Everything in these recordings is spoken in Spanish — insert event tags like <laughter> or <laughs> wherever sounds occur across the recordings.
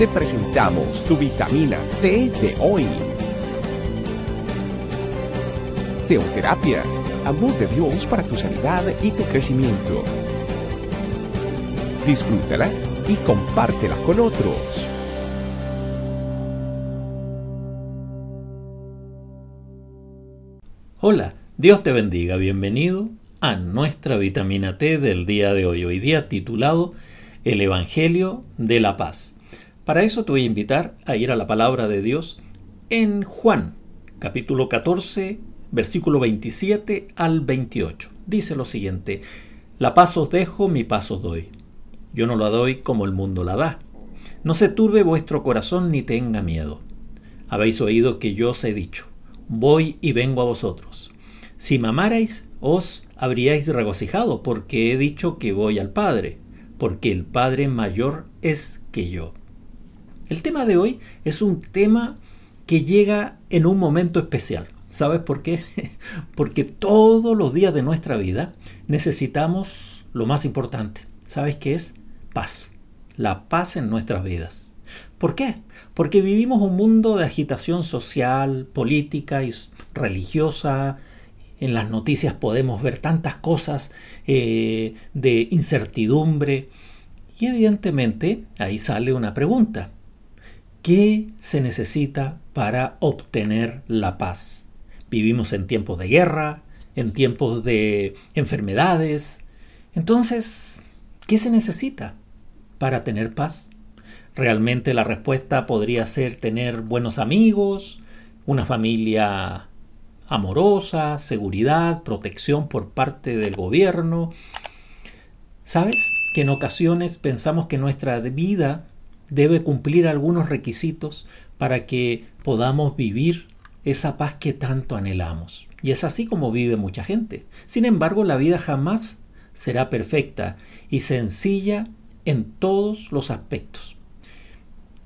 te presentamos tu vitamina T de hoy. Teoterapia, amor de Dios para tu sanidad y tu crecimiento. Disfrútala y compártela con otros. Hola, Dios te bendiga, bienvenido a nuestra vitamina T del día de hoy, hoy día titulado El Evangelio de la Paz. Para eso te voy a invitar a ir a la palabra de Dios en Juan, capítulo 14, versículo 27 al 28. Dice lo siguiente, La paz os dejo, mi paz os doy. Yo no la doy como el mundo la da. No se turbe vuestro corazón ni tenga miedo. Habéis oído que yo os he dicho, voy y vengo a vosotros. Si me amarais, os habríais regocijado, porque he dicho que voy al Padre, porque el Padre mayor es que yo. El tema de hoy es un tema que llega en un momento especial. ¿Sabes por qué? <laughs> Porque todos los días de nuestra vida necesitamos lo más importante. ¿Sabes qué es? Paz. La paz en nuestras vidas. ¿Por qué? Porque vivimos un mundo de agitación social, política y religiosa. En las noticias podemos ver tantas cosas eh, de incertidumbre. Y evidentemente ahí sale una pregunta. ¿Qué se necesita para obtener la paz? Vivimos en tiempos de guerra, en tiempos de enfermedades. Entonces, ¿qué se necesita para tener paz? Realmente la respuesta podría ser tener buenos amigos, una familia amorosa, seguridad, protección por parte del gobierno. ¿Sabes que en ocasiones pensamos que nuestra vida debe cumplir algunos requisitos para que podamos vivir esa paz que tanto anhelamos. Y es así como vive mucha gente. Sin embargo, la vida jamás será perfecta y sencilla en todos los aspectos.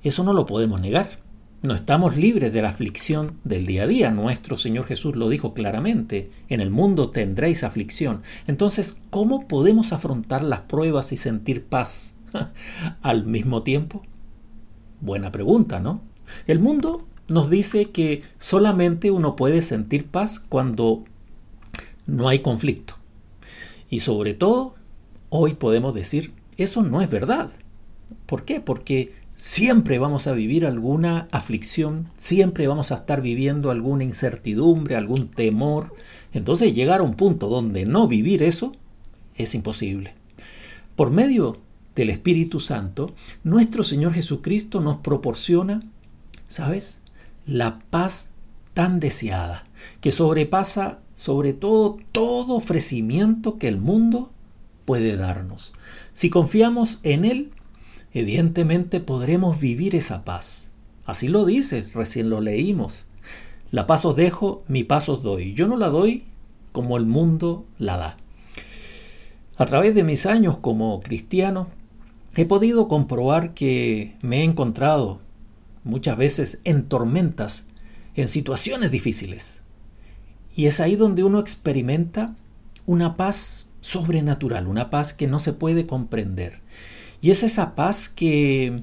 Eso no lo podemos negar. No estamos libres de la aflicción del día a día. Nuestro Señor Jesús lo dijo claramente. En el mundo tendréis aflicción. Entonces, ¿cómo podemos afrontar las pruebas y sentir paz <laughs> al mismo tiempo? Buena pregunta, ¿no? El mundo nos dice que solamente uno puede sentir paz cuando no hay conflicto. Y sobre todo, hoy podemos decir, eso no es verdad. ¿Por qué? Porque siempre vamos a vivir alguna aflicción, siempre vamos a estar viviendo alguna incertidumbre, algún temor. Entonces llegar a un punto donde no vivir eso es imposible. Por medio del Espíritu Santo, nuestro Señor Jesucristo nos proporciona, ¿sabes? La paz tan deseada, que sobrepasa sobre todo todo ofrecimiento que el mundo puede darnos. Si confiamos en Él, evidentemente podremos vivir esa paz. Así lo dice, recién lo leímos. La paz os dejo, mi paz os doy. Yo no la doy como el mundo la da. A través de mis años como cristiano, he podido comprobar que me he encontrado muchas veces en tormentas, en situaciones difíciles. Y es ahí donde uno experimenta una paz sobrenatural, una paz que no se puede comprender. Y es esa paz que,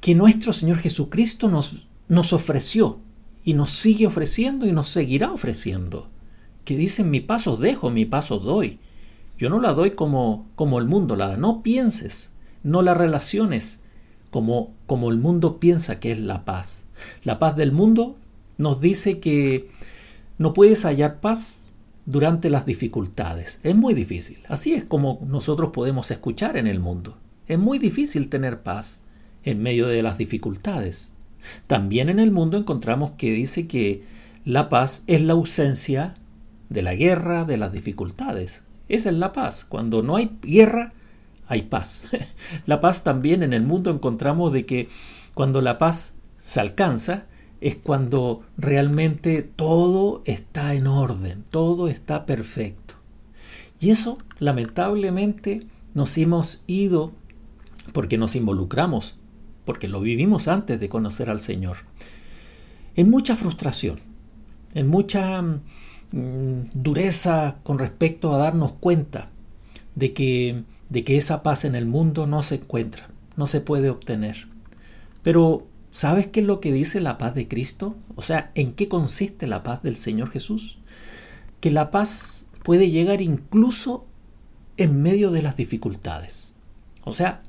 que nuestro Señor Jesucristo nos, nos ofreció y nos sigue ofreciendo y nos seguirá ofreciendo. Que dicen mi paso dejo, mi paso doy. Yo no la doy como, como el mundo la da. No pienses no la relaciones como, como el mundo piensa que es la paz. La paz del mundo nos dice que no puedes hallar paz durante las dificultades. Es muy difícil. Así es como nosotros podemos escuchar en el mundo. Es muy difícil tener paz en medio de las dificultades. También en el mundo encontramos que dice que la paz es la ausencia de la guerra, de las dificultades. Esa es la paz. Cuando no hay guerra, hay paz. <laughs> La paz también en el mundo encontramos de que cuando la paz se alcanza es cuando realmente todo está en orden, todo está perfecto. Y eso lamentablemente nos hemos ido porque nos involucramos, porque lo vivimos antes de conocer al Señor, en mucha frustración, en mucha mm, dureza con respecto a darnos cuenta de que de que esa paz en el mundo no se encuentra, no se puede obtener. Pero, ¿sabes qué es lo que dice la paz de Cristo? O sea, ¿en qué consiste la paz del Señor Jesús? Que la paz puede llegar incluso en medio de las dificultades. O sea,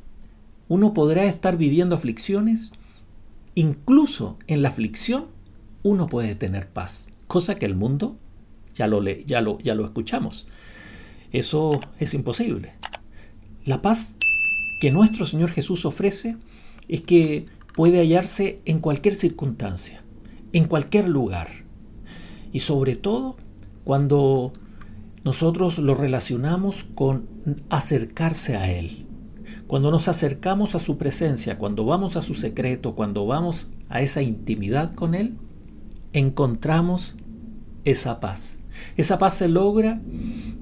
uno podrá estar viviendo aflicciones, incluso en la aflicción uno puede tener paz, cosa que el mundo ya lo, ya lo, ya lo escuchamos. Eso es imposible. La paz que nuestro Señor Jesús ofrece es que puede hallarse en cualquier circunstancia, en cualquier lugar. Y sobre todo cuando nosotros lo relacionamos con acercarse a Él. Cuando nos acercamos a su presencia, cuando vamos a su secreto, cuando vamos a esa intimidad con Él, encontramos esa paz. Esa paz se logra,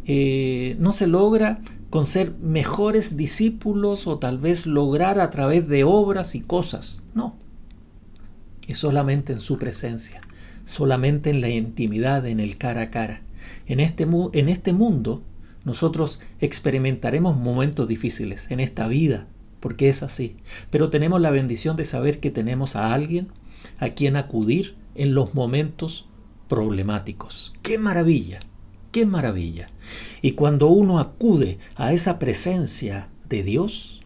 eh, no se logra con ser mejores discípulos o tal vez lograr a través de obras y cosas. No. Es solamente en su presencia, solamente en la intimidad, en el cara a cara. En este, en este mundo nosotros experimentaremos momentos difíciles en esta vida, porque es así. Pero tenemos la bendición de saber que tenemos a alguien a quien acudir en los momentos problemáticos. ¡Qué maravilla! ¡Qué maravilla! Y cuando uno acude a esa presencia de Dios,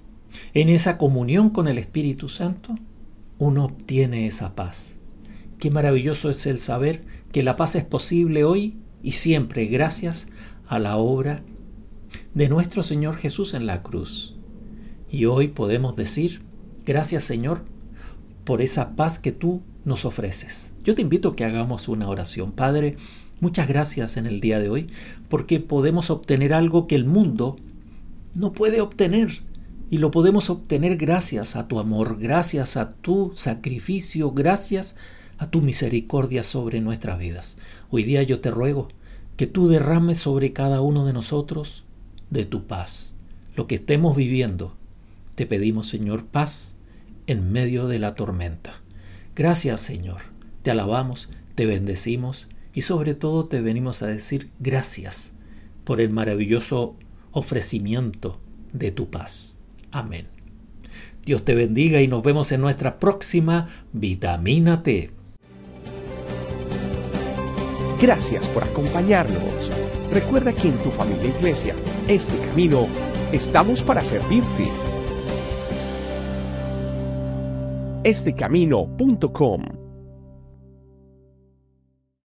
en esa comunión con el Espíritu Santo, uno obtiene esa paz. Qué maravilloso es el saber que la paz es posible hoy y siempre gracias a la obra de nuestro Señor Jesús en la cruz. Y hoy podemos decir, gracias Señor por esa paz que tú nos ofreces. Yo te invito a que hagamos una oración. Padre, Muchas gracias en el día de hoy porque podemos obtener algo que el mundo no puede obtener. Y lo podemos obtener gracias a tu amor, gracias a tu sacrificio, gracias a tu misericordia sobre nuestras vidas. Hoy día yo te ruego que tú derrames sobre cada uno de nosotros de tu paz. Lo que estemos viviendo, te pedimos Señor paz en medio de la tormenta. Gracias Señor, te alabamos, te bendecimos y sobre todo te venimos a decir gracias por el maravilloso ofrecimiento de tu paz. Amén. Dios te bendiga y nos vemos en nuestra próxima Vitamina T. Gracias por acompañarnos. Recuerda que en tu familia iglesia, este camino, estamos para servirte. Estecamino.com